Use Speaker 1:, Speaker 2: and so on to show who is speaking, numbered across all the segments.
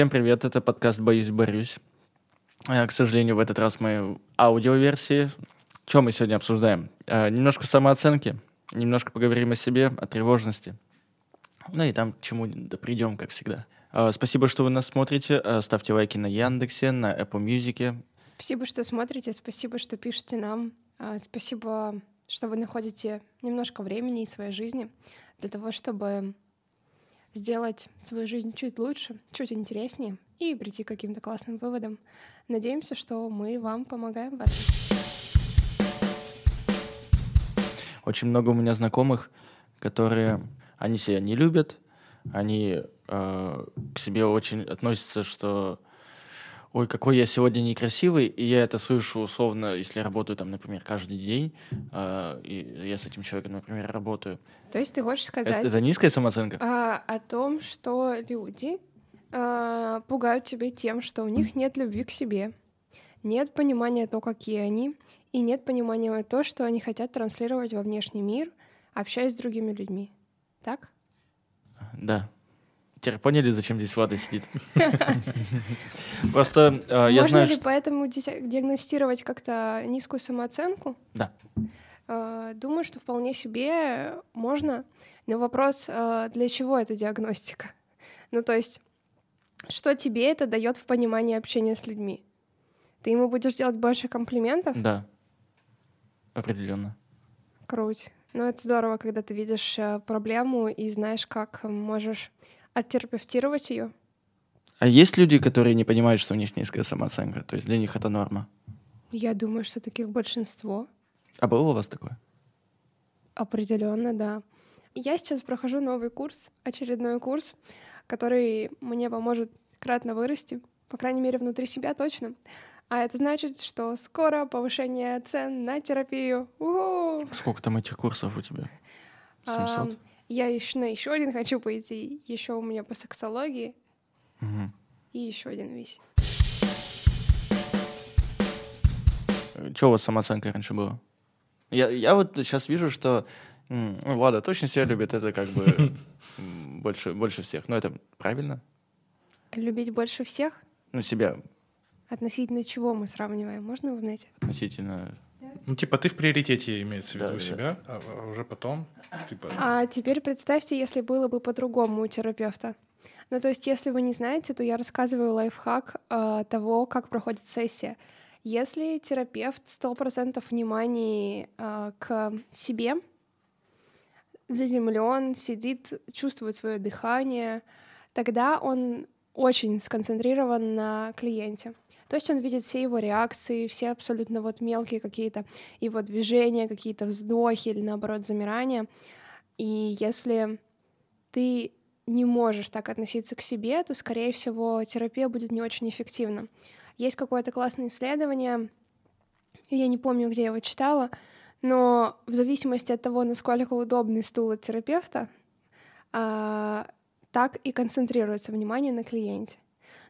Speaker 1: Всем привет, это подкаст «Боюсь, борюсь». Э, К сожалению, в этот раз мы аудиоверсии. Что мы сегодня обсуждаем? Э, Немножко самооценки, немножко поговорим о себе, о тревожности. Ну и там к чему да придем, как всегда. Э, Спасибо, что вы нас смотрите. Ставьте лайки на Яндексе, на Apple Music.
Speaker 2: Спасибо, что смотрите, спасибо, что пишете нам. Спасибо, что вы находите немножко времени из своей жизни для того, чтобы сделать свою жизнь чуть лучше, чуть интереснее и прийти к каким-то классным выводам. Надеемся, что мы вам помогаем в этом.
Speaker 1: Очень много у меня знакомых, которые, они себя не любят, они э, к себе очень относятся, что ой, какой я сегодня некрасивый, и я это слышу условно, если работаю там, например, каждый день, э, и я с этим человеком, например, работаю.
Speaker 2: То есть ты хочешь
Speaker 1: Это,
Speaker 2: сказать
Speaker 1: это низкая самооценка?
Speaker 2: а, о том, что люди а, пугают тебя тем, что у них нет любви к себе, нет понимания то, какие они, и нет понимания то, что они хотят транслировать во внешний мир, общаясь с другими людьми. Так?
Speaker 1: Да. Теперь поняли, зачем здесь Влада сидит? Просто э, я
Speaker 2: Можно
Speaker 1: знаю,
Speaker 2: ли
Speaker 1: что...
Speaker 2: поэтому ди- диагностировать как-то низкую самооценку?
Speaker 1: Да.
Speaker 2: А, Думаю, что вполне себе можно, но вопрос, а, для чего эта диагностика? Ну, то есть, что тебе это дает в понимании общения с людьми? Ты ему будешь делать больше комплиментов?
Speaker 1: Да. Определенно.
Speaker 2: Круть. Ну, это здорово, когда ты видишь э, проблему и знаешь, как можешь оттерапевтировать ее.
Speaker 1: А есть люди, которые не понимают, что у них низкая самооценка? То есть для них это норма.
Speaker 2: Я думаю, что таких большинство.
Speaker 1: А было у вас такое?
Speaker 2: Определенно, да. Я сейчас прохожу новый курс, очередной курс, который мне поможет кратно вырасти, по крайней мере, внутри себя точно. А это значит, что скоро повышение цен на терапию. У-ху!
Speaker 1: Сколько там этих курсов у тебя? 700?
Speaker 2: Я еще на еще один хочу пойти. Еще у меня по сексологии
Speaker 1: Мгм.
Speaker 2: и еще один висит.
Speaker 1: Что у вас с самооценкой раньше было? Я, я вот сейчас вижу, что ну, Влада точно себя любит, это как бы больше, больше всех. Но это правильно?
Speaker 2: Любить больше всех?
Speaker 1: Ну, себя
Speaker 2: Относительно чего мы сравниваем? Можно узнать?
Speaker 1: относительно...
Speaker 3: Ну, типа, ты в приоритете имеется в
Speaker 1: Да,
Speaker 3: виду
Speaker 1: да.
Speaker 3: себя, а, а уже потом, типа,
Speaker 2: А теперь представьте, если было бы по-другому у терапевта. Ну, то есть, если вы не знаете, то я рассказываю лайфхак а, того, как проходит сессия. Если терапевт 100% внимания а, к себе, заземлен, сидит, чувствует свое дыхание, тогда он очень сконцентрирован на клиенте. То есть он видит все его реакции, все абсолютно вот мелкие какие-то его движения, какие-то вздохи или наоборот замирания. И если ты не можешь так относиться к себе, то, скорее всего, терапия будет не очень эффективна. Есть какое-то классное исследование, я не помню, где я его читала, но в зависимости от того, насколько удобный стул от терапевта, а, так и концентрируется внимание на клиенте.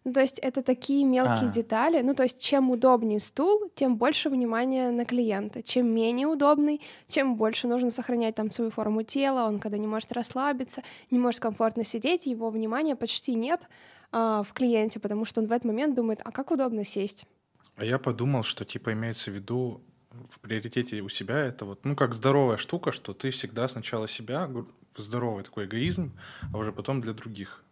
Speaker 2: Ну, то есть это такие мелкие
Speaker 1: А.
Speaker 2: детали. Ну, то есть чем удобнее стул, тем больше внимания на клиента. Чем менее удобный, чем больше нужно сохранять там свою форму тела. Он когда не может расслабиться, не может комфортно сидеть, его внимания почти нет а, в клиенте, потому что он в этот момент думает, а как удобно сесть?
Speaker 3: А я подумал, что типа имеется в виду в приоритете у себя это вот, ну, как здоровая штука, что ты всегда сначала себя, здоровый такой эгоизм, а уже потом для других.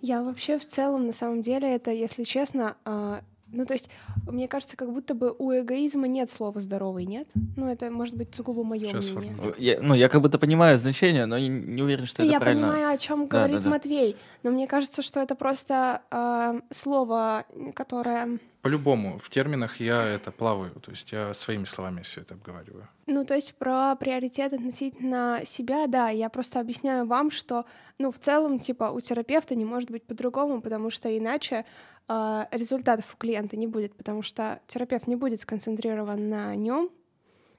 Speaker 2: Я вообще в целом, на самом деле, это, если честно, а, ну, то есть, мне кажется, как будто бы у эгоизма нет слова «здоровый», нет? Ну, это, может быть, сугубо мое
Speaker 3: Щас
Speaker 2: мнение.
Speaker 3: сформулирую.
Speaker 1: Я, ну, я как будто понимаю значение, но не, не уверен, что это
Speaker 2: Я
Speaker 1: правильно.
Speaker 2: понимаю, о чем
Speaker 1: Да,
Speaker 2: говорит
Speaker 1: да, да.
Speaker 2: Матвей, но мне кажется, что это просто а, слово, которое...
Speaker 3: По-любому, в терминах я это плаваю, то есть я своими словами все это обговариваю.
Speaker 2: Ну, то есть про приоритет относительно себя, да, я просто объясняю вам, что, ну, в целом, типа, у терапевта не может быть по-другому, потому что иначе результатов у клиента не будет, потому что терапевт не будет сконцентрирован на нем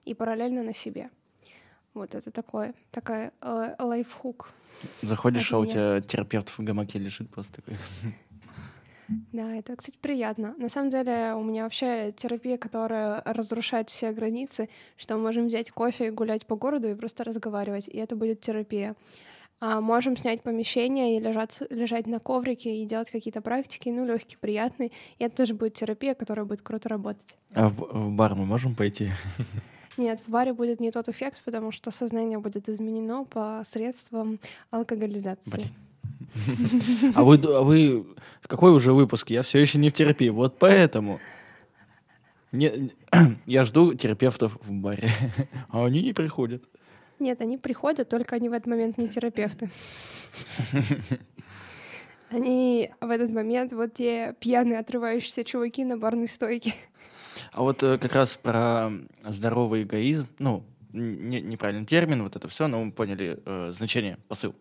Speaker 2: и параллельно на себе. Вот это такое, такая э, лайфхук.
Speaker 1: Заходишь, а у тебя терапевт в гамаке лежит просто такой.
Speaker 2: Да, это, кстати, приятно. На самом деле у меня вообще терапия, которая разрушает все границы, что мы можем взять кофе и гулять по городу и просто разговаривать, и это будет терапия. А можем снять помещение и лежать, лежать на коврике и делать какие-то практики, ну, легкие, приятные. И это тоже будет терапия, которая будет круто работать.
Speaker 1: А в, в бар мы можем пойти?
Speaker 2: Нет, в баре будет не тот эффект, потому что сознание будет изменено посредством алкоголизации.
Speaker 1: Блин. А вы, а вы какой уже выпуск? Я все еще не в терапии. Вот поэтому. Не, я жду терапевтов в баре, а они не приходят.
Speaker 2: Нет, они приходят, только они в этот момент не терапевты. Они в этот момент вот те пьяные отрывающиеся чуваки на барной стойке.
Speaker 1: А вот э, как раз про здоровый эгоизм, ну, не, неправильный термин, вот это все, но мы поняли э, значение, посыл.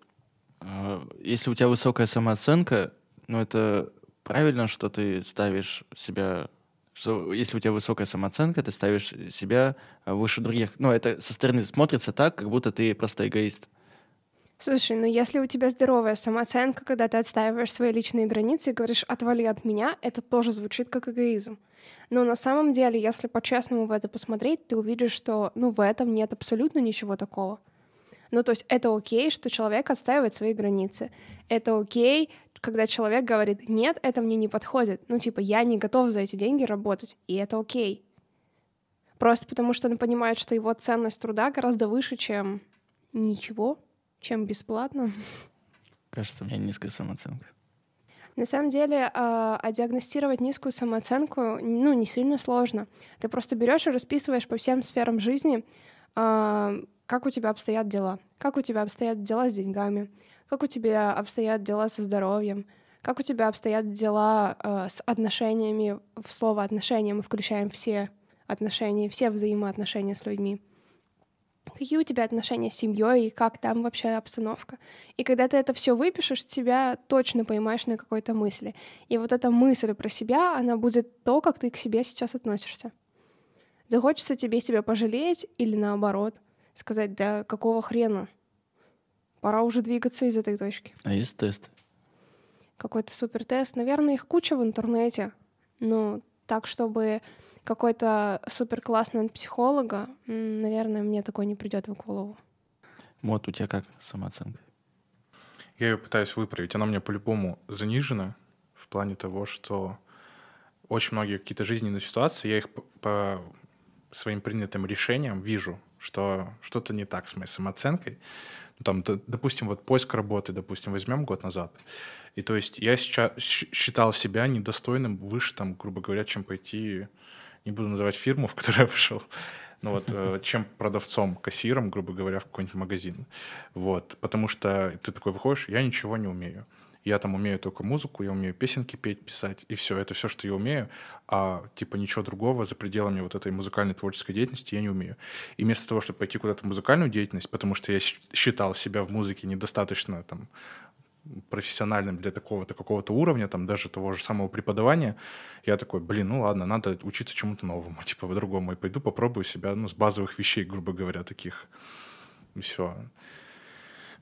Speaker 1: Э, если у тебя высокая самооценка, ну, это правильно, что ты ставишь себя что если у тебя высокая самооценка, ты ставишь себя выше других. Ну, это со стороны смотрится так, как будто ты просто эгоист.
Speaker 2: Слушай, ну если у тебя здоровая самооценка, когда ты отстаиваешь свои личные границы и говоришь «отвали от меня», это тоже звучит как эгоизм. Но на самом деле, если по-честному в это посмотреть, ты увидишь, что ну, в этом нет абсолютно ничего такого. Ну, то есть это окей, что человек отстаивает свои границы. Это окей, когда человек говорит, нет, это мне не подходит. Ну, типа, я не готов за эти деньги работать, и это окей. Просто потому, что он понимает, что его ценность труда гораздо выше, чем ничего, чем бесплатно.
Speaker 1: Кажется, у меня низкая самооценка.
Speaker 2: На самом деле, а, а диагностировать низкую самооценку, ну, не сильно сложно. Ты просто берешь и расписываешь по всем сферам жизни, а, как у тебя обстоят дела, как у тебя обстоят дела с деньгами, как у тебя обстоят дела со здоровьем, как у тебя обстоят дела э, с отношениями, в слово отношения мы включаем все отношения, все взаимоотношения с людьми. Какие у тебя отношения с семьей и как там вообще обстановка. И когда ты это все выпишешь, тебя точно поймаешь на какой-то мысли. И вот эта мысль про себя, она будет то, как ты к себе сейчас относишься. Захочется тебе себя пожалеть или наоборот, сказать, да какого хрена, Пора уже двигаться из этой точки.
Speaker 1: А есть тест?
Speaker 2: Какой-то супер тест. Наверное, их куча в интернете. Но так, чтобы какой-то супер классный от психолога, наверное, мне такой не придет в голову.
Speaker 1: Вот у тебя как самооценка?
Speaker 3: Я ее пытаюсь выправить. Она у меня по-любому занижена в плане того, что очень многие какие-то жизненные ситуации, я их по своим принятым решениям вижу, что что-то не так с моей самооценкой ну, там, допустим, вот поиск работы, допустим, возьмем год назад. И то есть я сейчас считал себя недостойным выше, там, грубо говоря, чем пойти, не буду называть фирму, в которую я пошел, ну вот, э, чем продавцом, кассиром, грубо говоря, в какой-нибудь магазин. Вот, потому что ты такой выходишь, я ничего не умею. Я там умею только музыку, я умею песенки петь, писать, и все, это все, что я умею, а типа ничего другого за пределами вот этой музыкальной творческой деятельности я не умею. И вместо того, чтобы пойти куда-то в музыкальную деятельность, потому что я считал себя в музыке недостаточно там профессиональным для такого-то какого-то уровня, там даже того же самого преподавания, я такой, блин, ну ладно, надо учиться чему-то новому, типа по-другому, и пойду попробую себя, ну, с базовых вещей, грубо говоря, таких. Все.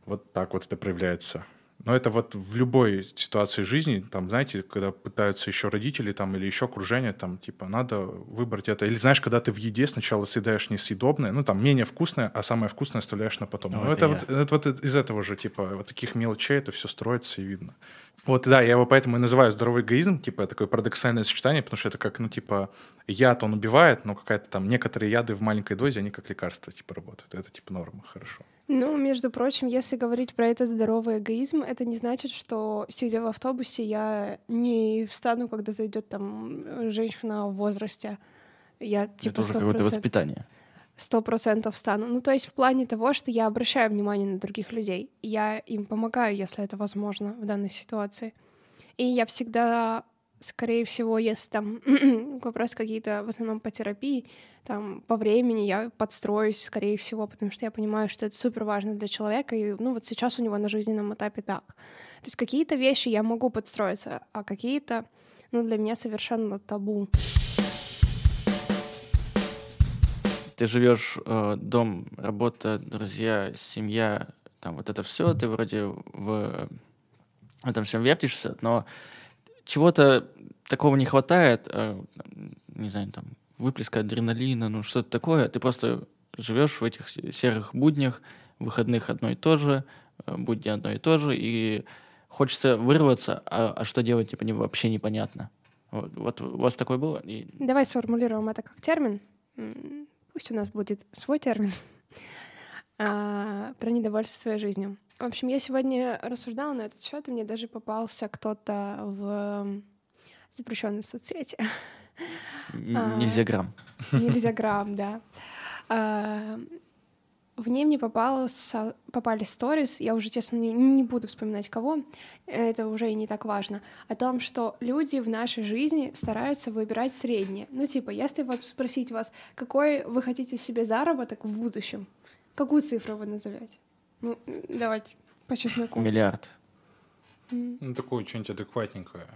Speaker 3: Вот так вот это проявляется. Но это вот в любой ситуации жизни, там, знаете, когда пытаются еще родители там или еще окружение, там, типа, надо выбрать это. Или знаешь, когда ты в еде сначала съедаешь несъедобное, ну, там, менее вкусное, а самое вкусное оставляешь на потом. Ну, ну это, это, вот, это вот из этого же, типа, вот таких мелочей это все строится и видно. Вот, да, я его поэтому и называю здоровый эгоизм, типа, такое парадоксальное сочетание, потому что это как, ну, типа, яд он убивает, но какая-то там, некоторые яды в маленькой дозе, они как лекарства, типа, работают. Это, типа, норма, хорошо.
Speaker 2: Ну, между прочим, если говорить про этот здоровый эгоизм, это не значит, что сидя в автобусе, я не встану, когда зайдет там женщина в возрасте. Я типа
Speaker 1: это уже какое-то воспитание.
Speaker 2: Сто процентов встану. Ну, то есть в плане того, что я обращаю внимание на других людей. Я им помогаю, если это возможно в данной ситуации. И я всегда скорее всего, если там вопрос какие-то в основном по терапии, там по времени я подстроюсь, скорее всего, потому что я понимаю, что это супер важно для человека, и ну вот сейчас у него на жизненном этапе так. То есть какие-то вещи я могу подстроиться, а какие-то, ну для меня совершенно табу.
Speaker 1: Ты живешь э, дом, работа, друзья, семья, там вот это все, ты вроде в этом всем вертишься, но чего-то такого не хватает, э, не знаю, там, выплеска адреналина, ну что-то такое, ты просто живешь в этих серых буднях, выходных одно и то же, э, будни одно и то же, и хочется вырваться, а, а что делать, типа, не, вообще непонятно. Вот, вот у вас такое было? И...
Speaker 2: Давай сформулируем это как термин. Пусть у нас будет свой термин а, про недовольство своей жизнью. В общем, я сегодня рассуждала на этот счет, и мне даже попался кто-то в запрещенной соцсети.
Speaker 1: Нельзя грамм.
Speaker 2: Нельзя грамм, да. А, в ней мне попало, попали сторис, я уже, честно, не, не буду вспоминать кого, это уже и не так важно, о том, что люди в нашей жизни стараются выбирать среднее. Ну, типа, если вот спросить вас, какой вы хотите себе заработок в будущем, какую цифру вы назовете? Ну, давайте по чесноку.
Speaker 1: Миллиард.
Speaker 3: Ну, такое что-нибудь адекватненькое.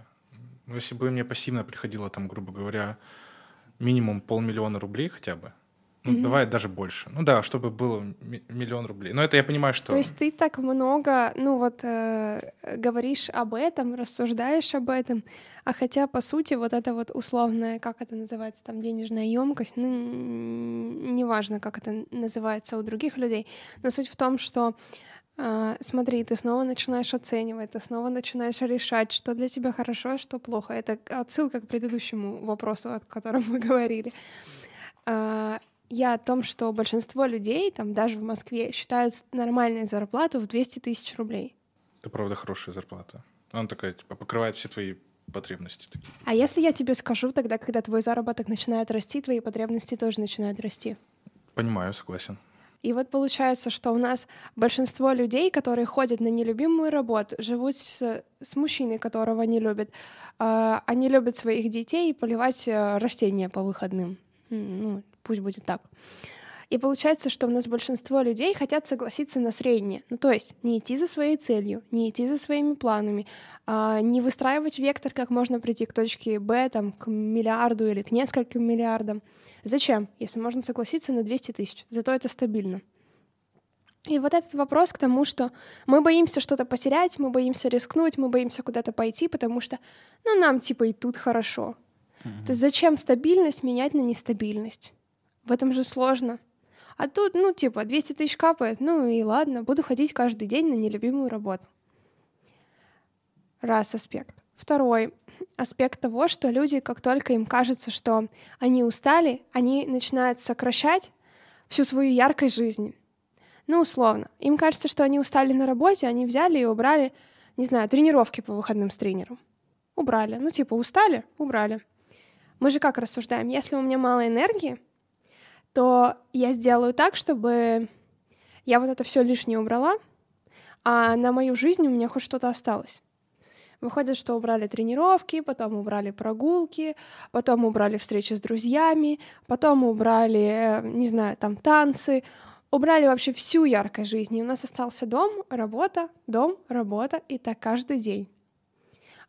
Speaker 3: Ну, если бы мне пассивно приходило, там, грубо говоря, минимум полмиллиона рублей хотя бы, ну, mm-hmm. бывает даже больше. Ну да, чтобы было миллион рублей. Но это я понимаю, что...
Speaker 2: То есть ты так много, ну вот, э, говоришь об этом, рассуждаешь об этом, а хотя, по сути, вот это вот условная, как это называется, там, денежная емкость, ну, неважно, как это называется у других людей, но суть в том, что э, смотри, ты снова начинаешь оценивать, ты снова начинаешь решать, что для тебя хорошо, а что плохо. Это отсылка к предыдущему вопросу, о котором мы говорили. Я о том, что большинство людей, там даже в Москве, считают нормальную зарплату в 200 тысяч рублей.
Speaker 3: Это правда хорошая зарплата. Она такая, типа, покрывает все твои потребности. Такие.
Speaker 2: А если я тебе скажу тогда, когда твой заработок начинает расти, твои потребности тоже начинают расти?
Speaker 3: Понимаю, согласен.
Speaker 2: И вот получается, что у нас большинство людей, которые ходят на нелюбимую работу, живут с, с мужчиной, которого не любят, э, они любят своих детей и поливать э, растения по выходным. Ну, пусть будет так. И получается, что у нас большинство людей хотят согласиться на среднее. Ну, то есть не идти за своей целью, не идти за своими планами, а не выстраивать вектор, как можно прийти к точке Б, там, к миллиарду или к нескольким миллиардам. Зачем, если можно согласиться на 200 тысяч? Зато это стабильно. И вот этот вопрос к тому, что мы боимся что-то потерять, мы боимся рискнуть, мы боимся куда-то пойти, потому что, ну, нам типа и тут хорошо. Mm-hmm. То есть зачем стабильность менять на нестабильность? В этом же сложно. А тут, ну, типа, 200 тысяч капает, ну и ладно, буду ходить каждый день на нелюбимую работу. Раз аспект. Второй аспект того, что люди, как только им кажется, что они устали, они начинают сокращать всю свою яркость жизни. Ну, условно. Им кажется, что они устали на работе, они взяли и убрали, не знаю, тренировки по выходным с тренером. Убрали. Ну, типа, устали, убрали. Мы же как рассуждаем? Если у меня мало энергии, то я сделаю так, чтобы я вот это все лишнее убрала, а на мою жизнь у меня хоть что-то осталось. Выходит, что убрали тренировки, потом убрали прогулки, потом убрали встречи с друзьями, потом убрали, не знаю, там танцы, убрали вообще всю яркость жизни. У нас остался дом, работа, дом, работа, и так каждый день.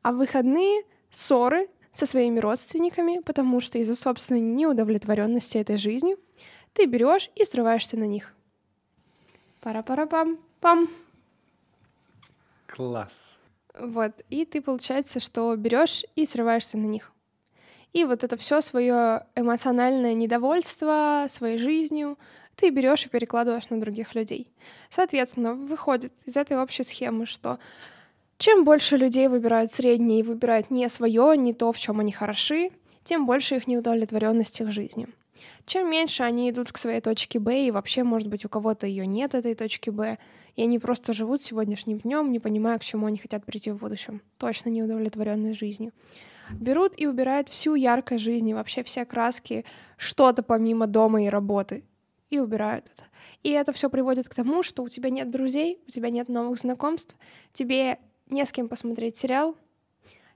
Speaker 2: А в выходные ссоры со своими родственниками, потому что из-за собственной неудовлетворенности этой жизнью ты берешь и срываешься на них. Пара-пара-пам-пам.
Speaker 3: Класс.
Speaker 2: Вот, и ты получается, что берешь и срываешься на них. И вот это все свое эмоциональное недовольство своей жизнью ты берешь и перекладываешь на других людей. Соответственно, выходит из этой общей схемы, что чем больше людей выбирают среднее и выбирают не свое, не то, в чем они хороши, тем больше их неудовлетворенности в жизни. Чем меньше они идут к своей точке Б, и вообще, может быть, у кого-то ее нет, этой точки Б, и они просто живут сегодняшним днем, не понимая, к чему они хотят прийти в будущем. Точно неудовлетворенной жизнью. Берут и убирают всю яркость жизни, вообще все краски, что-то помимо дома и работы, и убирают это. И это все приводит к тому, что у тебя нет друзей, у тебя нет новых знакомств, тебе не с кем посмотреть сериал,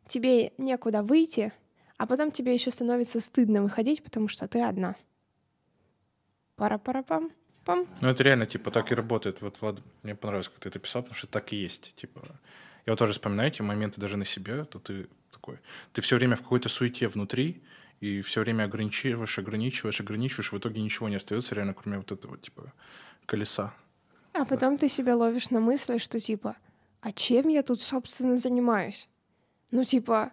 Speaker 2: тебе некуда выйти, а потом тебе еще становится стыдно выходить, потому что ты одна. Пара-пара-пам. Пам.
Speaker 3: Ну, это реально, типа, так и работает. Вот, Влад, мне понравилось, как ты это писал, потому что так и есть. Типа, я вот тоже вспоминаю эти моменты даже на себе, то ты такой, ты все время в какой-то суете внутри, и все время ограничиваешь, ограничиваешь, ограничиваешь, в итоге ничего не остается реально, кроме вот этого, типа, колеса.
Speaker 2: А потом ты себя ловишь на мысли, что, типа, а чем я тут, собственно, занимаюсь? Ну, типа,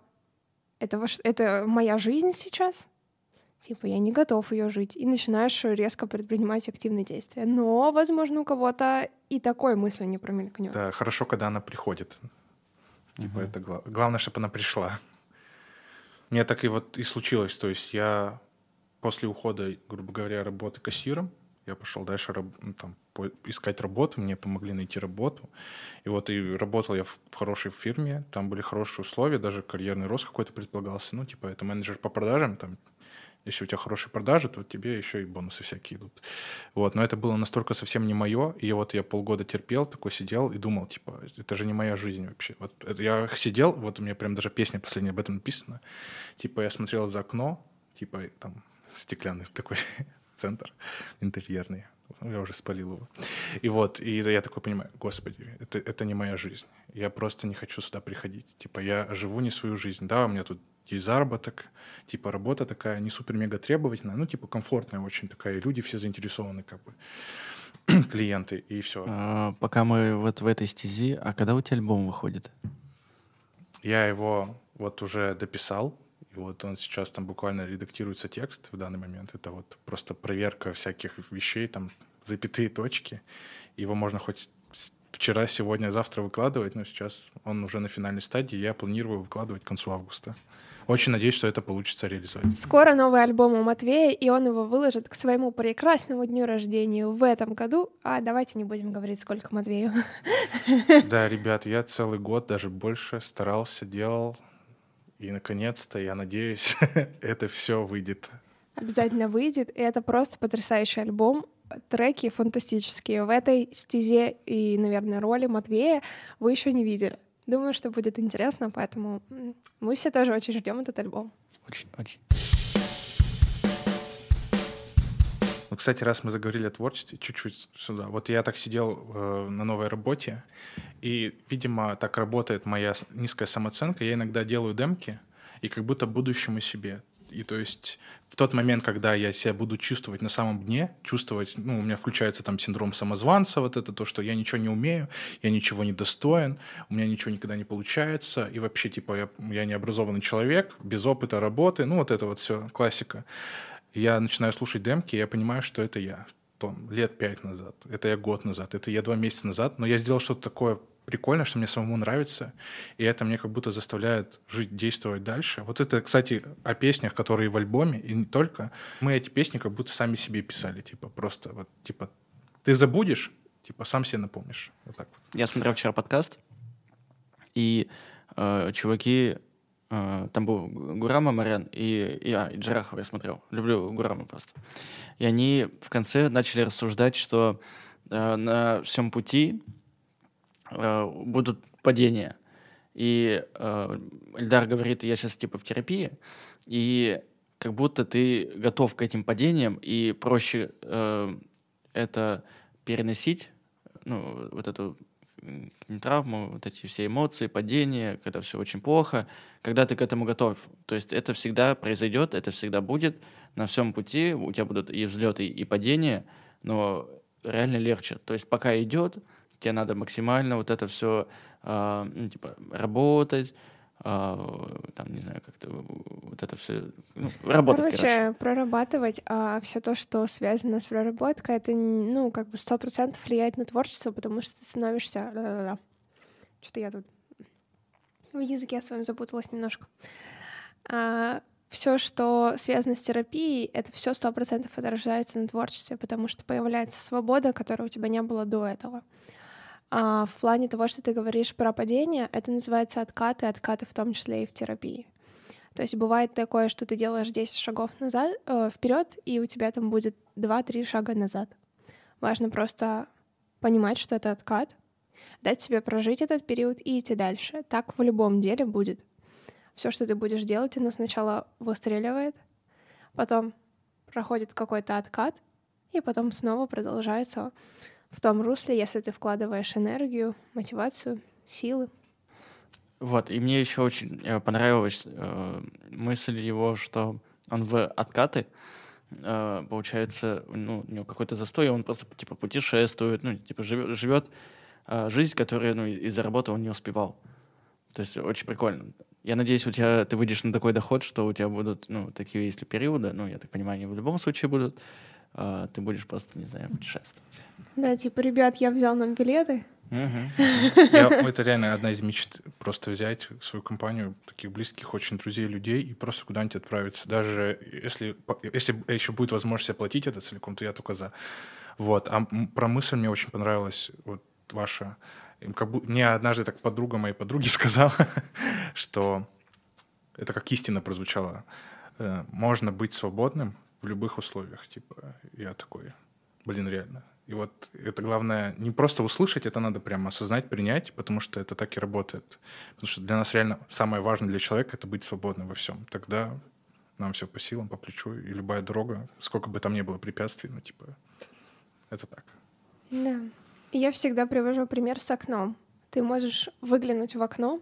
Speaker 2: это, ваш, это моя жизнь сейчас? типа, я не готов ее жить, и начинаешь резко предпринимать активные действия. Но, возможно, у кого-то и такой мысли не промелькнет.
Speaker 3: Да, хорошо, когда она приходит. Типа, это гла- главное, чтобы она пришла. Мне так и вот и случилось. То есть я после ухода, грубо говоря, работы кассиром, я пошел дальше ну, там, искать работу, мне помогли найти работу. И вот и работал я в хорошей фирме, там были хорошие условия, даже карьерный рост какой-то предполагался. Ну, типа, это менеджер по продажам, там, если у тебя хорошие продажи, то тебе еще и бонусы всякие идут. Вот, но это было настолько совсем не мое, и вот я полгода терпел, такой сидел и думал, типа, это же не моя жизнь вообще. Вот это я сидел, вот у меня прям даже песня последняя об этом написана. Типа, я смотрел за окно, типа, там стеклянный такой центр интерьерный. Я уже спалил его. И вот, и я такой понимаю, господи, это, это не моя жизнь. Я просто не хочу сюда приходить. Типа, я живу не свою жизнь. Да, у меня тут есть заработок, типа, работа такая не супер-мега требовательная, ну, типа, комфортная очень такая, люди все заинтересованы, как бы, клиенты, и все.
Speaker 1: А, пока мы вот в этой стези, а когда у тебя альбом выходит?
Speaker 3: Я его вот уже дописал, и вот он сейчас там буквально редактируется текст в данный момент. Это вот просто проверка всяких вещей, там запятые точки. Его можно хоть вчера, сегодня, завтра выкладывать, но сейчас он уже на финальной стадии. Я планирую выкладывать к концу августа. Очень надеюсь, что это получится реализовать.
Speaker 2: Скоро новый альбом у Матвея, и он его выложит к своему прекрасному дню рождения в этом году. А давайте не будем говорить, сколько Матвею.
Speaker 3: Да, ребят, я целый год, даже больше старался, делал. И, наконец-то, я надеюсь, это все выйдет.
Speaker 2: Обязательно выйдет, и это просто потрясающий альбом. Треки фантастические. В этой стезе и, наверное, роли Матвея вы еще не видели. Думаю, что будет интересно, поэтому мы все тоже очень ждем этот альбом.
Speaker 1: Очень, очень.
Speaker 3: Ну, кстати, раз мы заговорили о творчестве, чуть-чуть сюда. Вот я так сидел э, на новой работе, и, видимо, так работает моя низкая самооценка. Я иногда делаю демки, и как будто будущему себе. И то есть в тот момент, когда я себя буду чувствовать на самом дне, чувствовать, ну, у меня включается там синдром самозванца, вот это то, что я ничего не умею, я ничего не достоин, у меня ничего никогда не получается, и вообще, типа, я, я необразованный человек, без опыта работы, ну, вот это вот все классика. Я начинаю слушать демки, и я понимаю, что это я. Там, лет пять назад, это я год назад, это я два месяца назад, но я сделал что-то такое прикольное, что мне самому нравится, и это мне как будто заставляет жить, действовать дальше. Вот это, кстати, о песнях, которые в альбоме, и не только. Мы эти песни как будто сами себе писали, типа, просто вот, типа, ты забудешь, типа, сам себе напомнишь. Вот так вот.
Speaker 1: Я смотрел вчера подкаст, и э, чуваки, там был Гурама Марян и, и, а, и Джарахова я смотрел. Люблю Гурама просто. И они в конце начали рассуждать, что э, на всем пути э, будут падения. И э, Эльдар говорит, я сейчас типа в терапии, и как будто ты готов к этим падениям, и проще э, это переносить, ну, вот эту м, травму, вот эти все эмоции, падения, когда все очень плохо, когда ты к этому готов. То есть это всегда произойдет, это всегда будет на всем пути, у тебя будут и взлеты, и падения, но реально легче. То есть пока идет, тебе надо максимально вот это все, ну, типа, работать, а, там, не знаю, как-то вот это все, ну, работать,
Speaker 2: короче,
Speaker 1: короче.
Speaker 2: прорабатывать, а все то, что связано с проработкой, это, ну, как бы сто процентов влияет на творчество, потому что ты становишься... Что-то я тут в языке своем запуталась немножко. все, что связано с терапией, это все сто процентов отражается на творчестве, потому что появляется свобода, которой у тебя не было до этого. А в плане того, что ты говоришь про падение, это называется откаты, откаты в том числе и в терапии. То есть бывает такое, что ты делаешь 10 шагов назад, э, вперед, и у тебя там будет 2-3 шага назад. Важно просто понимать, что это откат, дать себе прожить этот период и идти дальше. Так в любом деле будет. Все, что ты будешь делать, оно сначала выстреливает, потом проходит какой-то откат, и потом снова продолжается в том русле, если ты вкладываешь энергию, мотивацию, силы.
Speaker 1: Вот, и мне еще очень э, понравилась э, мысль его, что он в откаты, э, получается, ну, у него какой-то застой, он просто, типа, путешествует, ну, типа, живет, живет э, жизнь, которую, ну, из-за работы он не успевал. То есть очень прикольно. Я надеюсь, у тебя ты выйдешь на такой доход, что у тебя будут, ну, такие, если периоды, ну, я так понимаю, они в любом случае будут, а, ты будешь просто, не знаю, путешествовать.
Speaker 2: Да, типа, ребят, я взял нам билеты.
Speaker 3: Я, это реально одна из мечт. Просто взять свою компанию, таких близких очень друзей, людей, и просто куда-нибудь отправиться. Даже если, если еще будет возможность оплатить это целиком, то я только за. Вот. А про мысль мне очень понравилась вот ваша. Как бы, мне однажды так подруга моей подруги сказала, что это как истина прозвучало. Э, можно быть свободным в любых условиях. Типа, я такой, блин, реально. И вот это главное не просто услышать, это надо прямо осознать, принять, потому что это так и работает. Потому что для нас реально самое важное для человека — это быть свободным во всем. Тогда нам все по силам, по плечу, и любая дорога, сколько бы там ни было препятствий, ну, типа, это так.
Speaker 2: Да. Я всегда привожу пример с окном. Ты можешь выглянуть в окно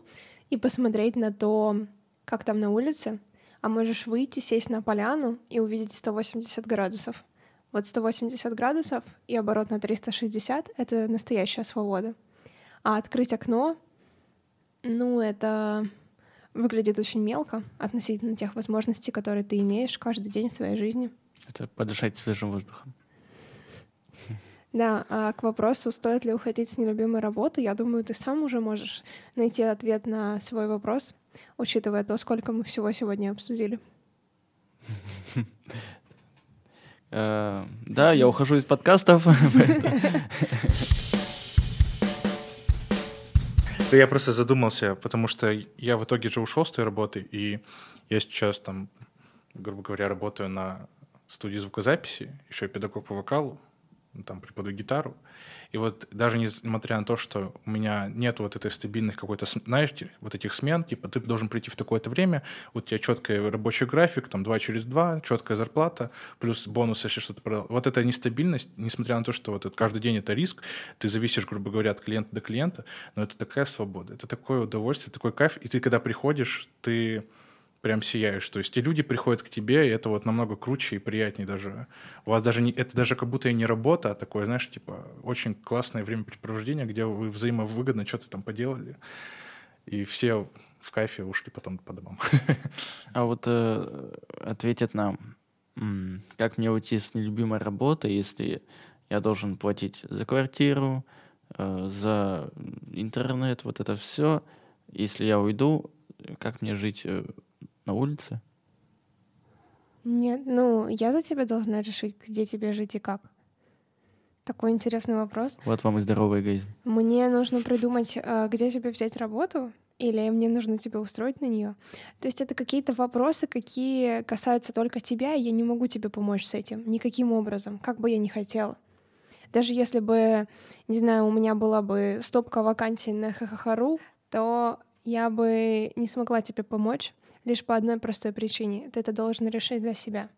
Speaker 2: и посмотреть на то, как там на улице, а можешь выйти, сесть на поляну и увидеть 180 градусов. Вот 180 градусов и оборот на 360 — это настоящая свобода. А открыть окно, ну, это выглядит очень мелко относительно тех возможностей, которые ты имеешь каждый день в своей жизни.
Speaker 1: Это подышать свежим воздухом.
Speaker 2: Да, а к вопросу, стоит ли уходить с нелюбимой работы, я думаю, ты сам уже можешь найти ответ на свой вопрос, учитывая то, сколько мы всего сегодня обсудили.
Speaker 1: Э, да, я ухожу из подкастов.
Speaker 3: Я просто задумался, потому что я в итоге же ушел с той работы, и я сейчас там, грубо говоря, работаю на студии звукозаписи, еще педагог по вокалу, там преподаю гитару. И вот даже несмотря на то, что у меня нет вот этой стабильных какой-то, знаете, вот этих смен, типа ты должен прийти в такое-то время, вот у тебя четкий рабочий график, там два через два, четкая зарплата, плюс бонус, если что-то продал. Вот эта нестабильность, несмотря на то, что вот каждый день это риск, ты зависишь, грубо говоря, от клиента до клиента, но это такая свобода, это такое удовольствие, такой кайф, и ты когда приходишь, ты прям сияешь. То есть и люди приходят к тебе, и это вот намного круче и приятнее даже. У вас даже не, это даже как будто и не работа, а такое, знаешь, типа очень классное времяпрепровождение, где вы взаимовыгодно что-то там поделали, и все в кайфе ушли потом по домам.
Speaker 1: А вот э, ответят нам, как мне уйти с нелюбимой работы, если я должен платить за квартиру, э, за интернет, вот это все. Если я уйду, как мне жить э, на улице?
Speaker 2: Нет, ну, я за тебя должна решить, где тебе жить и как. Такой интересный вопрос.
Speaker 1: Вот вам и здоровый эгоизм.
Speaker 2: Мне нужно придумать, а, где тебе взять работу, или мне нужно тебя устроить на нее. То есть это какие-то вопросы, какие касаются только тебя, и я не могу тебе помочь с этим никаким образом, как бы я ни хотела. Даже если бы, не знаю, у меня была бы стопка вакансий на ХХХРУ, то я бы не смогла тебе помочь, лишь по одной простой причине. Ты это должен решить для себя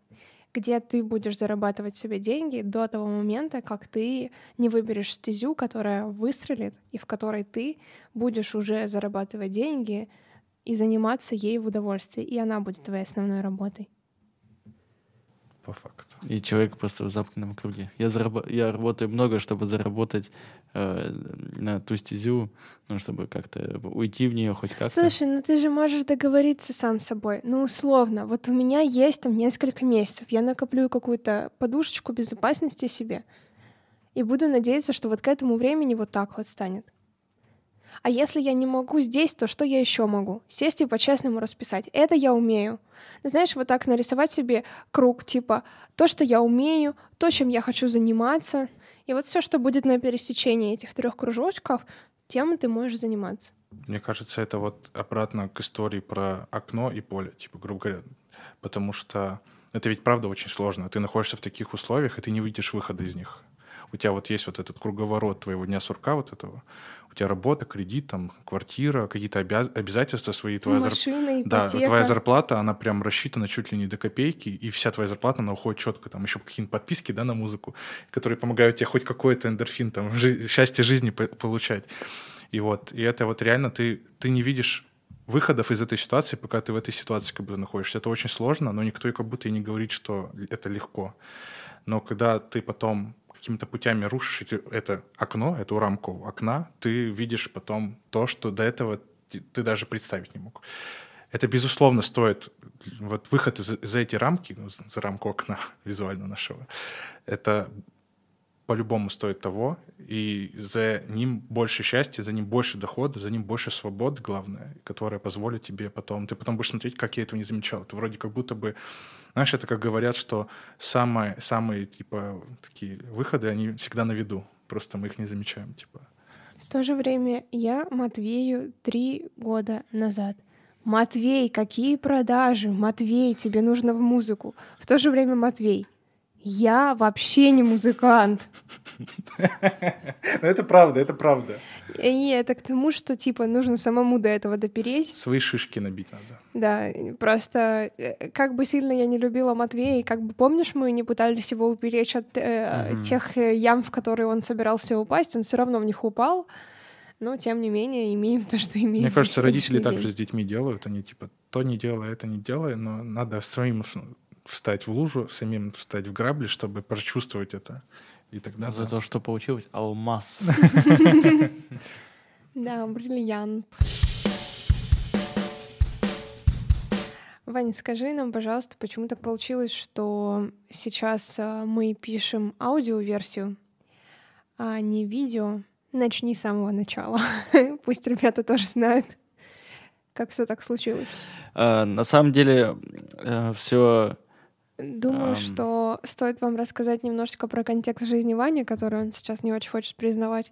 Speaker 2: где ты будешь зарабатывать себе деньги до того момента, как ты не выберешь стезю, которая выстрелит, и в которой ты будешь уже зарабатывать деньги и заниматься ей в удовольствии, и она будет твоей основной работой
Speaker 3: по факту.
Speaker 1: И человек просто в замкнутом круге. Я, зараб... я работаю много, чтобы заработать э, на ту стезю, ну, чтобы как-то уйти в нее хоть как-то.
Speaker 2: Слушай, ну ты же можешь договориться сам с собой. Ну, условно, вот у меня есть там несколько месяцев, я накоплю какую-то подушечку безопасности себе и буду надеяться, что вот к этому времени вот так вот станет. А если я не могу здесь, то что я еще могу? Сесть и по-честному расписать. Это я умею. Знаешь, вот так нарисовать себе круг, типа то, что я умею, то, чем я хочу заниматься. И вот все, что будет на пересечении этих трех кружочков, тем ты можешь заниматься.
Speaker 3: Мне кажется, это вот обратно к истории про окно и поле, типа, грубо говоря. Потому что это ведь правда очень сложно. Ты находишься в таких условиях, и ты не видишь выхода из них у тебя вот есть вот этот круговорот твоего дня сурка вот этого, у тебя работа, кредит, там, квартира, какие-то обяз... обязательства свои, твоя,
Speaker 2: Машина,
Speaker 3: зарп... да, твоя зарплата, она прям рассчитана чуть ли не до копейки, и вся твоя зарплата, она уходит четко, там еще какие-нибудь подписки, да, на музыку, которые помогают тебе хоть какой-то эндорфин, там, жи... счастье жизни получать. И вот, и это вот реально ты, ты не видишь выходов из этой ситуации, пока ты в этой ситуации как бы находишься. Это очень сложно, но никто и как будто и не говорит, что это легко. Но когда ты потом какими-то путями рушишь это окно, эту рамку окна, ты видишь потом то, что до этого ты даже представить не мог. это, безусловно, стоит вот выход из, из этой рамки, ну, за рамку окна визуально нашего, это по-любому стоит того, и за ним больше счастья, за ним больше дохода, за ним больше свободы, главное, которая позволит тебе потом... Ты потом будешь смотреть, как я этого не замечал. Это вроде как будто бы... Знаешь, это как говорят, что самые, самые типа, такие выходы, они всегда на виду. Просто мы их не замечаем, типа.
Speaker 2: В то же время я Матвею три года назад. Матвей, какие продажи? Матвей, тебе нужно в музыку. В то же время Матвей, я вообще не музыкант.
Speaker 3: Ну, это правда, это правда.
Speaker 2: И это к тому, что, типа, нужно самому до этого допереть.
Speaker 3: Свои шишки набить надо.
Speaker 2: Да, просто э, как бы сильно я не любила Матвея, как бы помнишь, мы не пытались его уберечь от э, угу. тех э, ям, в которые он собирался упасть, он все равно в них упал. Но, тем не менее, имеем то, что имеем.
Speaker 3: Мне кажется, родители также с детьми делают. Они типа то не делай, это не делай, но надо своим встать в лужу, самим встать в грабли, чтобы прочувствовать это. И тогда...
Speaker 1: За то, что получилось? Алмаз.
Speaker 2: Да, бриллиант. Ваня, скажи нам, пожалуйста, почему так получилось, что сейчас а, мы пишем аудиоверсию, а не видео? Начни с самого начала. Пусть ребята тоже знают, как все так случилось.
Speaker 1: А, на самом деле, э, все
Speaker 2: Думаю, um... что стоит вам рассказать немножечко про контекст жизни Вани, который он сейчас не очень хочет признавать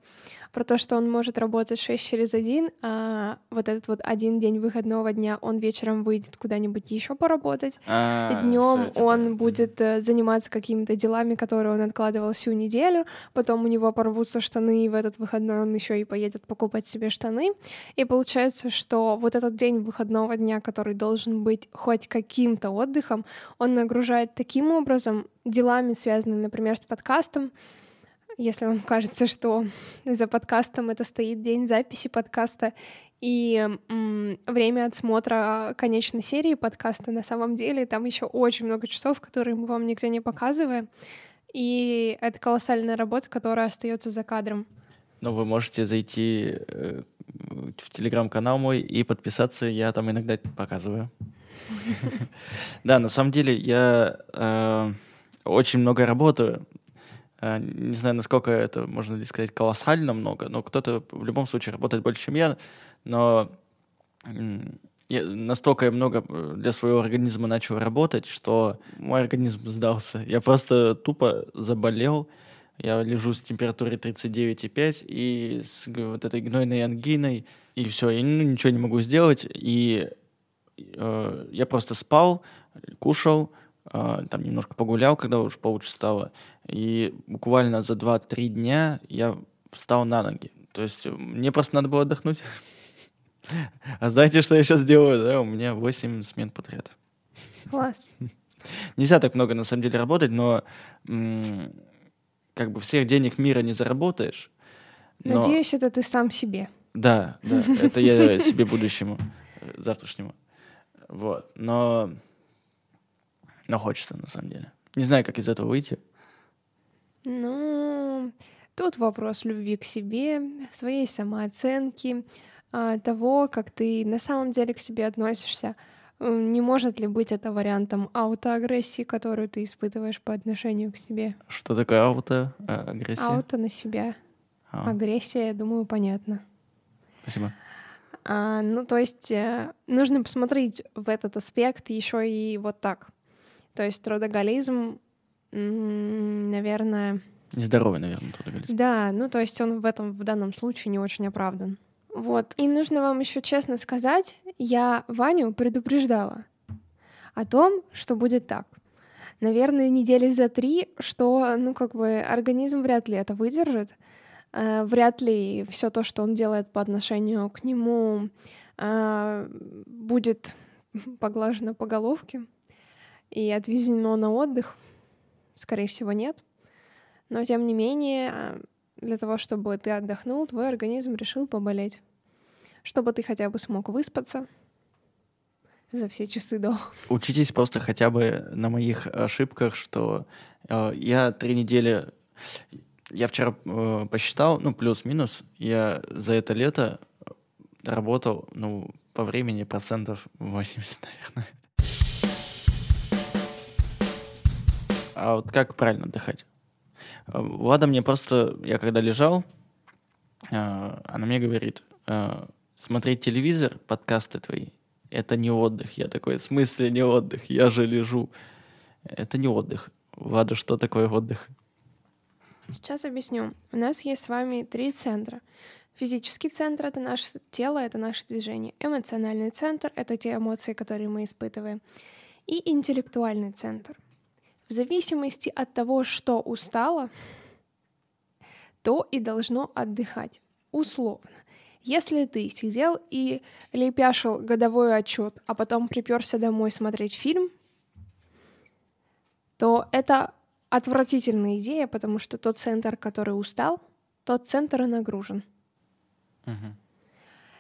Speaker 2: про то, что он может работать 6 через 1, а вот этот вот один день выходного дня он вечером выйдет куда-нибудь еще поработать. А, и днем он будет э, заниматься какими-то делами, которые он откладывал всю неделю. Потом у него порвутся штаны, и в этот выходной он еще и поедет покупать себе штаны. И получается, что вот этот день выходного дня, который должен быть хоть каким-то отдыхом, он нагружает таким образом делами, связанными, например, с подкастом, если вам кажется, что за подкастом это стоит день записи подкаста и м, время отсмотра конечной серии подкаста, на самом деле там еще очень много часов, которые мы вам нигде не показываем. И это колоссальная работа, которая остается за кадром.
Speaker 1: Но вы можете зайти э, в телеграм-канал мой и подписаться, я там иногда показываю. Да, на самом деле я э, очень много работаю. Э, не знаю, насколько это, можно ли сказать, колоссально много, но кто-то в любом случае работает больше, чем я, но я настолько много э, для своего организма начал работать, что мой организм сдался. Я просто тупо заболел. Я лежу с температурой 39,5 и с вот этой гнойной ангиной, и все, я ну, ничего не могу сделать. И э, я просто спал, кушал, э, там немножко погулял, когда уже получше стало. И буквально за 2-3 дня я встал на ноги. То есть э, мне просто надо было отдохнуть. А знаете, что я сейчас делаю? Да, у меня 8 смен подряд.
Speaker 2: Класс.
Speaker 1: Нельзя так много на самом деле работать, но как бы всех денег мира не заработаешь.
Speaker 2: Но... Надеюсь, это ты сам себе.
Speaker 1: Да, да, это я себе будущему, э, завтрашнему. Вот, но... Но хочется, на самом деле. Не знаю, как из этого выйти.
Speaker 2: Ну, тут вопрос любви к себе, своей самооценки, а, того, как ты на самом деле к себе относишься. Не может ли быть это вариантом аутоагрессии, которую ты испытываешь по отношению к себе?
Speaker 1: Что такое аутоагрессия?
Speaker 2: Ауто на себя. А. Агрессия, я думаю, понятно.
Speaker 1: Спасибо.
Speaker 2: А, ну, то есть э, нужно посмотреть в этот аспект еще и вот так. То есть трудоголизм наверное...
Speaker 1: Нездоровый, наверное, трудоголизм.
Speaker 2: Да, ну то есть он в этом в данном случае не очень оправдан. Вот. И нужно вам еще честно сказать, я Ваню предупреждала о том, что будет так. Наверное, недели за три, что, ну, как бы, организм вряд ли это выдержит. Э, вряд ли все то, что он делает по отношению к нему, э, будет поглажено по головке и отвезено на отдых. Скорее всего, нет. Но, тем не менее, а, для того, чтобы ты отдохнул, твой организм решил поболеть. Чтобы ты хотя бы смог выспаться за все часы до.
Speaker 1: Учитесь просто хотя бы на моих ошибках, что э, я три недели... Я вчера э, посчитал, ну, плюс-минус, я за это лето работал, ну, по времени процентов 80, наверное. А вот как правильно отдыхать? А, Влада мне просто, я когда лежал, а, она мне говорит, а, смотреть телевизор, подкасты твои, это не отдых. Я такой, в смысле не отдых? Я же лежу. Это не отдых. Влада, что такое отдых?
Speaker 2: Сейчас объясню. У нас есть с вами три центра. Физический центр — это наше тело, это наше движение. Эмоциональный центр — это те эмоции, которые мы испытываем. И интеллектуальный центр. В зависимости от того, что устало, то и должно отдыхать. Условно. Если ты сидел и лепяшил годовой отчет, а потом приперся домой смотреть фильм, то это отвратительная идея, потому что тот центр, который устал, тот центр и нагружен.
Speaker 1: Мгм.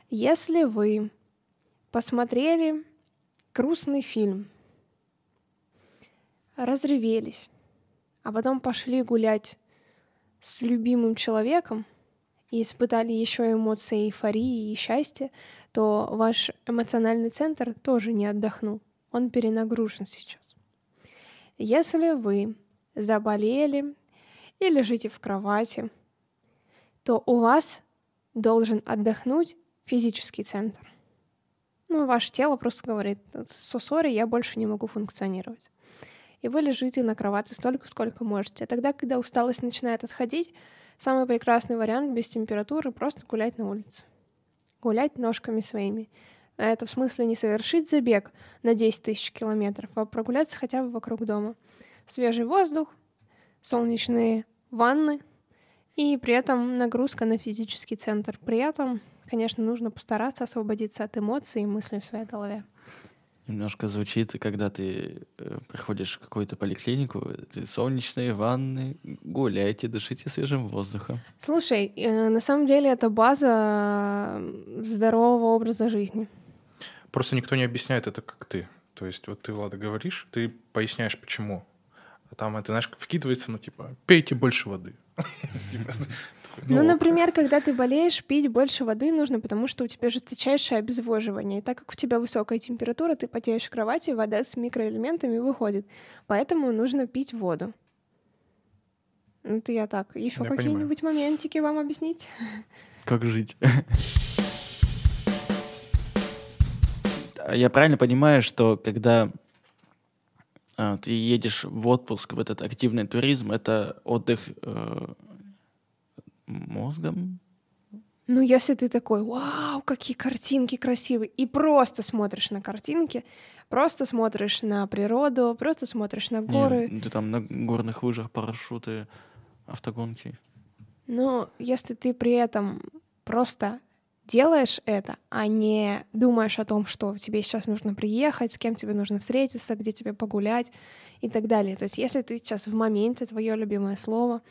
Speaker 2: Если вы посмотрели грустный фильм, разревелись, а потом пошли гулять с любимым человеком и испытали еще эмоции эйфории и счастья, то ваш эмоциональный центр тоже не отдохнул. Он перенагружен сейчас. Если вы заболели и лежите в кровати, то у вас должен отдохнуть физический центр. Ну, ваше тело просто говорит, сосори, я больше не могу функционировать. И вы лежите на кровати столько, сколько можете. А тогда, когда усталость начинает отходить, самый прекрасный вариант без температуры — просто гулять на улице. Гулять ножками своими. А Это в смысле не совершить забег на 10 тысяч километров, а прогуляться хотя бы вокруг дома. Свежий воздух, солнечные ванны и при этом нагрузка на физический центр. При этом, конечно, нужно постараться освободиться от эмоций и мыслей в своей голове.
Speaker 1: Немножко звучит, когда ты э, приходишь в какую-то поликлинику, ты солнечные ванны, гуляйте, дышите свежим воздухом.
Speaker 2: Слушай, э, на самом деле это база э, здорового образа жизни.
Speaker 3: Просто никто не объясняет это, как ты. То есть вот ты, Влада, говоришь, ты поясняешь, почему. А там это, знаешь, вкидывается, ну, типа, пейте больше воды. Типа,
Speaker 2: Ну, например, когда ты болеешь, пить больше воды нужно, потому что у тебя жесточайшее обезвоживание. И так как у тебя высокая температура, ты потеешь в кровати, вода с микроэлементами выходит. Поэтому нужно пить воду. Это я так. Еще какие-нибудь моментики вам объяснить?
Speaker 1: Как жить? Я правильно понимаю, что когда ты едешь в отпуск, в этот активный туризм, это отдых э, мозгом?
Speaker 2: Ну, если ты такой, вау, какие картинки красивые, и просто смотришь на картинки, просто смотришь на природу, просто смотришь на
Speaker 1: Не,
Speaker 2: горы.
Speaker 1: ты там на горных лыжах, парашюты, автогонки.
Speaker 2: Но если ты при этом просто делаешь это, а не думаешь о том, что тебе сейчас нужно приехать, с кем тебе нужно встретиться, где тебе погулять и так далее. То есть если ты сейчас в моменте, твое любимое слово,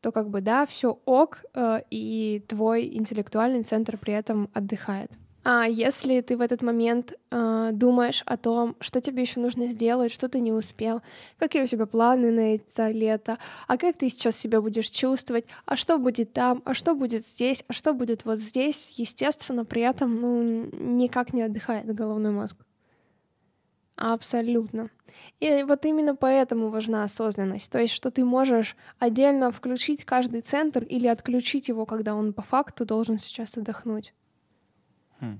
Speaker 2: то как бы да, все ок, э, и твой интеллектуальный центр при этом отдыхает. А если ты в этот момент э, думаешь о том, что тебе еще нужно сделать, что ты не успел, какие у тебя планы на это лето, а как ты сейчас себя будешь чувствовать, а что будет там, а что будет здесь, а что будет вот здесь, естественно, при этом ну, никак не отдыхает головной мозг. Абсолютно. И вот именно поэтому важна осознанность. То есть, что ты можешь отдельно включить каждый центр или отключить его, когда он по факту должен сейчас отдохнуть.
Speaker 1: Хм.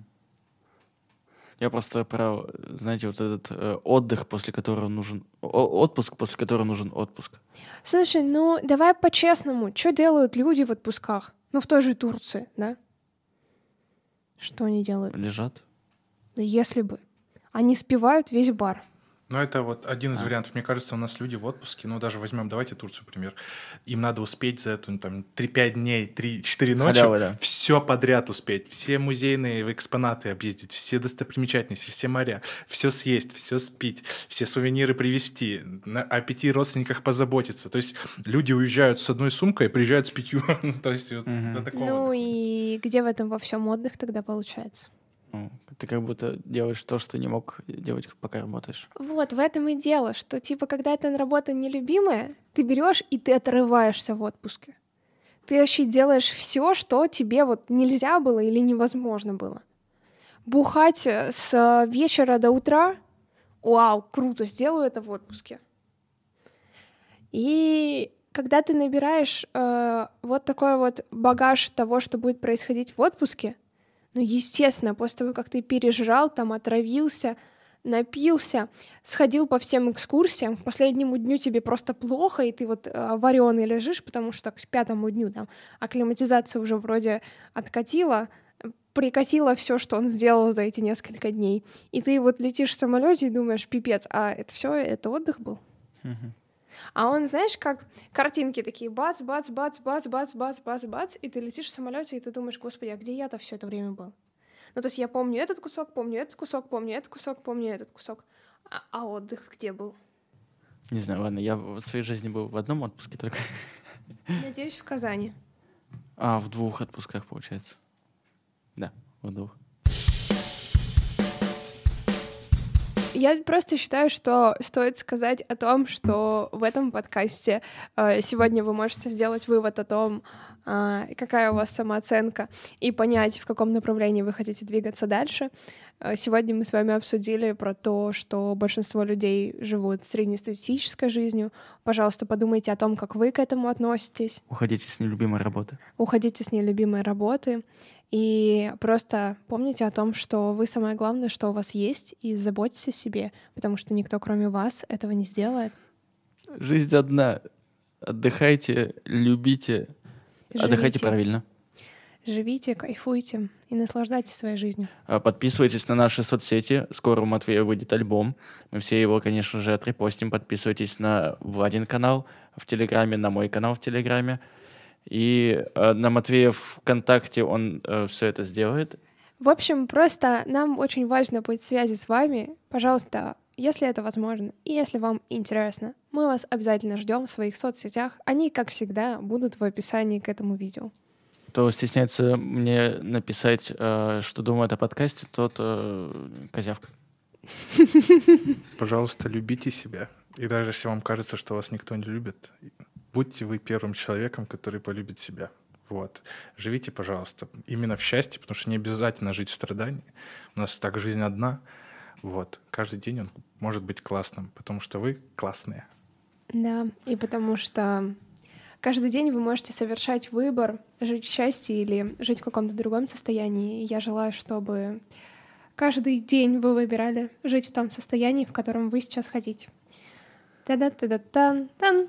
Speaker 1: Я просто про, знаете, вот этот э, отдых, после которого нужен... о- отпуск, после которого нужен отпуск.
Speaker 2: Слушай, ну давай по-честному, что делают люди в отпусках? Ну, в той же Турции, да? Что они делают?
Speaker 1: Лежат.
Speaker 2: Да Если бы. Они спивают весь бар.
Speaker 3: Ну, это вот один из
Speaker 1: А.
Speaker 3: вариантов. Мне кажется, у нас люди в отпуске, ну, даже возьмем, давайте Турцию, например. Им надо успеть за эту, там, 3-5 дней, 3-4 ночи
Speaker 1: Халява, да.
Speaker 3: все подряд успеть. Все музейные экспонаты объездить, все достопримечательности, все моря, все съесть, все спить, все сувениры привезти, на- о пяти родственниках позаботиться. То есть люди уезжают с одной сумкой, и приезжают с пятью. Ну, То есть
Speaker 1: Мгм.
Speaker 3: до такого.
Speaker 2: Ну и где в этом во всем отдых тогда получается?
Speaker 1: Ну, Ты как будто делаешь то, что не мог делать, пока работаешь.
Speaker 2: Вот, в этом и дело, что типа, когда эта работа нелюбимая, ты берешь и ты отрываешься в отпуске. Ты вообще делаешь все, что тебе вот нельзя было или невозможно было. бухать э, с вечера до утра. Вау, круто, сделаю это в отпуске. И когда ты набираешь э, вот такой вот багаж того, что будет происходить в отпуске, ну, естественно, после того, как ты пережрал, там, отравился, напился, сходил по всем экскурсиям, к последнему дню тебе просто плохо, и ты вот э, вареный лежишь, потому что к пятому дню там акклиматизация уже вроде откатила, прикатила все, что он сделал за эти несколько дней. И ты вот летишь в самолете и думаешь, пипец, а это все, это отдых был? А он, знаешь, как картинки такие, бац, бац, бац, бац, бац, бац, бац, бац, и ты летишь в самолете, и ты думаешь, господи, а где я-то все это время был? Ну, то есть я помню этот кусок, помню этот кусок, помню этот кусок, помню этот кусок. А, а отдых где был?
Speaker 1: Не знаю, ладно, я в своей жизни был в одном отпуске только.
Speaker 2: Надеюсь, в Казани.
Speaker 1: А, в двух отпусках, получается. Да, в двух.
Speaker 2: Я просто считаю, что стоит сказать о том, что в этом подкасте э, сегодня вы можете сделать вывод о том, э, какая у вас самооценка, и понять, в каком направлении вы хотите двигаться дальше. Э, сегодня мы с вами обсудили про то, что большинство людей живут среднестатистической жизнью. Пожалуйста, подумайте о том, как вы к этому относитесь.
Speaker 1: Уходите с нелюбимой работы.
Speaker 2: Уходите с нелюбимой работы. И просто помните о том, что вы самое главное, что у вас есть, и заботьтесь о себе, потому что никто, кроме вас, этого не сделает.
Speaker 1: Жизнь одна. Отдыхайте, любите, Живите. отдыхайте правильно.
Speaker 2: Живите, кайфуйте и наслаждайтесь своей жизнью.
Speaker 1: А, подписывайтесь на наши соцсети. Скоро у Матвея выйдет альбом. Мы все его, конечно же, отрепостим. Подписывайтесь на Владин канал в Телеграме, на мой канал в Телеграме. И э, на Матвея ВКонтакте он э, все это сделает.
Speaker 2: В общем, просто нам очень важно быть в связи с вами. Пожалуйста, если это возможно, и если вам интересно, мы вас обязательно ждем в своих соцсетях. Они, как всегда, будут в описании к этому видео.
Speaker 1: Кто стесняется мне написать, э, что думает о подкасте, тот э, козявка.
Speaker 3: Пожалуйста, любите себя. И даже если вам кажется, что вас никто не любит, будьте вы первым человеком, который полюбит себя. Вот. Живите, пожалуйста, именно в счастье, потому что не обязательно жить в страдании. У нас так жизнь одна. Вот. Каждый день он может быть классным, потому что вы классные.
Speaker 2: Да, и потому что каждый день вы можете совершать выбор, жить в счастье или жить в каком-то другом состоянии. И я желаю, чтобы каждый день вы выбирали жить в том состоянии, в котором вы сейчас хотите. Та-да-та-да-тан-тан.